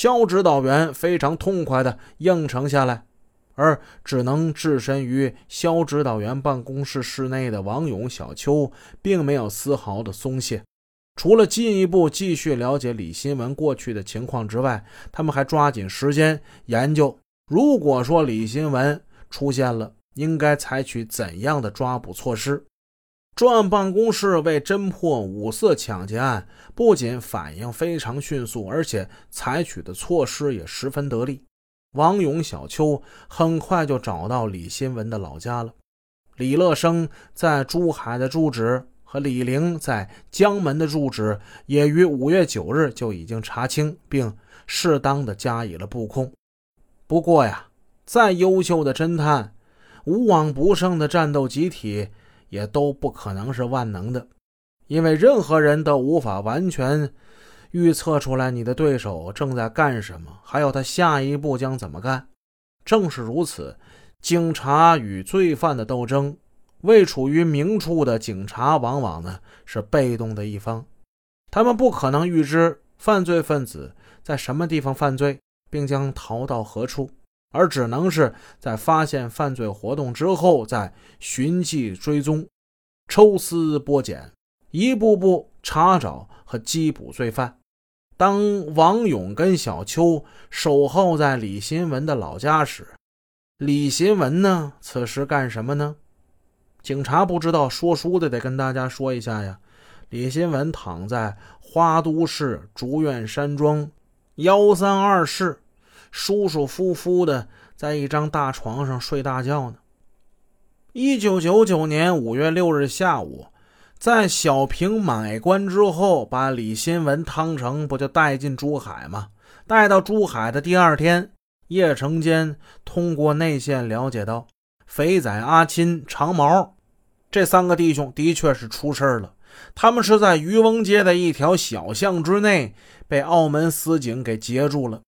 肖指导员非常痛快地应承下来，而只能置身于肖指导员办公室室内的王勇、小邱，并没有丝毫的松懈。除了进一步继续了解李新文过去的情况之外，他们还抓紧时间研究，如果说李新文出现了，应该采取怎样的抓捕措施。专案办公室为侦破五四抢劫案，不仅反应非常迅速，而且采取的措施也十分得力。王勇、小邱很快就找到李新文的老家了。李乐生在珠海的住址和李玲在江门的住址，也于五月九日就已经查清，并适当的加以了布控。不过呀，再优秀的侦探，无往不胜的战斗集体。也都不可能是万能的，因为任何人都无法完全预测出来你的对手正在干什么，还有他下一步将怎么干。正是如此，警察与罪犯的斗争，未处于明处的警察往往呢是被动的一方，他们不可能预知犯罪分子在什么地方犯罪，并将逃到何处。而只能是在发现犯罪活动之后，再寻迹追踪、抽丝剥茧，一步步查找和缉捕罪犯。当王勇跟小邱守候在李新文的老家时，李新文呢，此时干什么呢？警察不知道，说书的得跟大家说一下呀。李新文躺在花都市竹院山庄幺三二室。舒舒服服的在一张大床上睡大觉呢。一九九九年五月六日下午，在小平买官之后，把李新文、汤成不就带进珠海吗？带到珠海的第二天，叶成坚通过内线了解到，肥仔、阿钦、长毛这三个弟兄的确是出事了。他们是在渔翁街的一条小巷之内被澳门司警给截住了。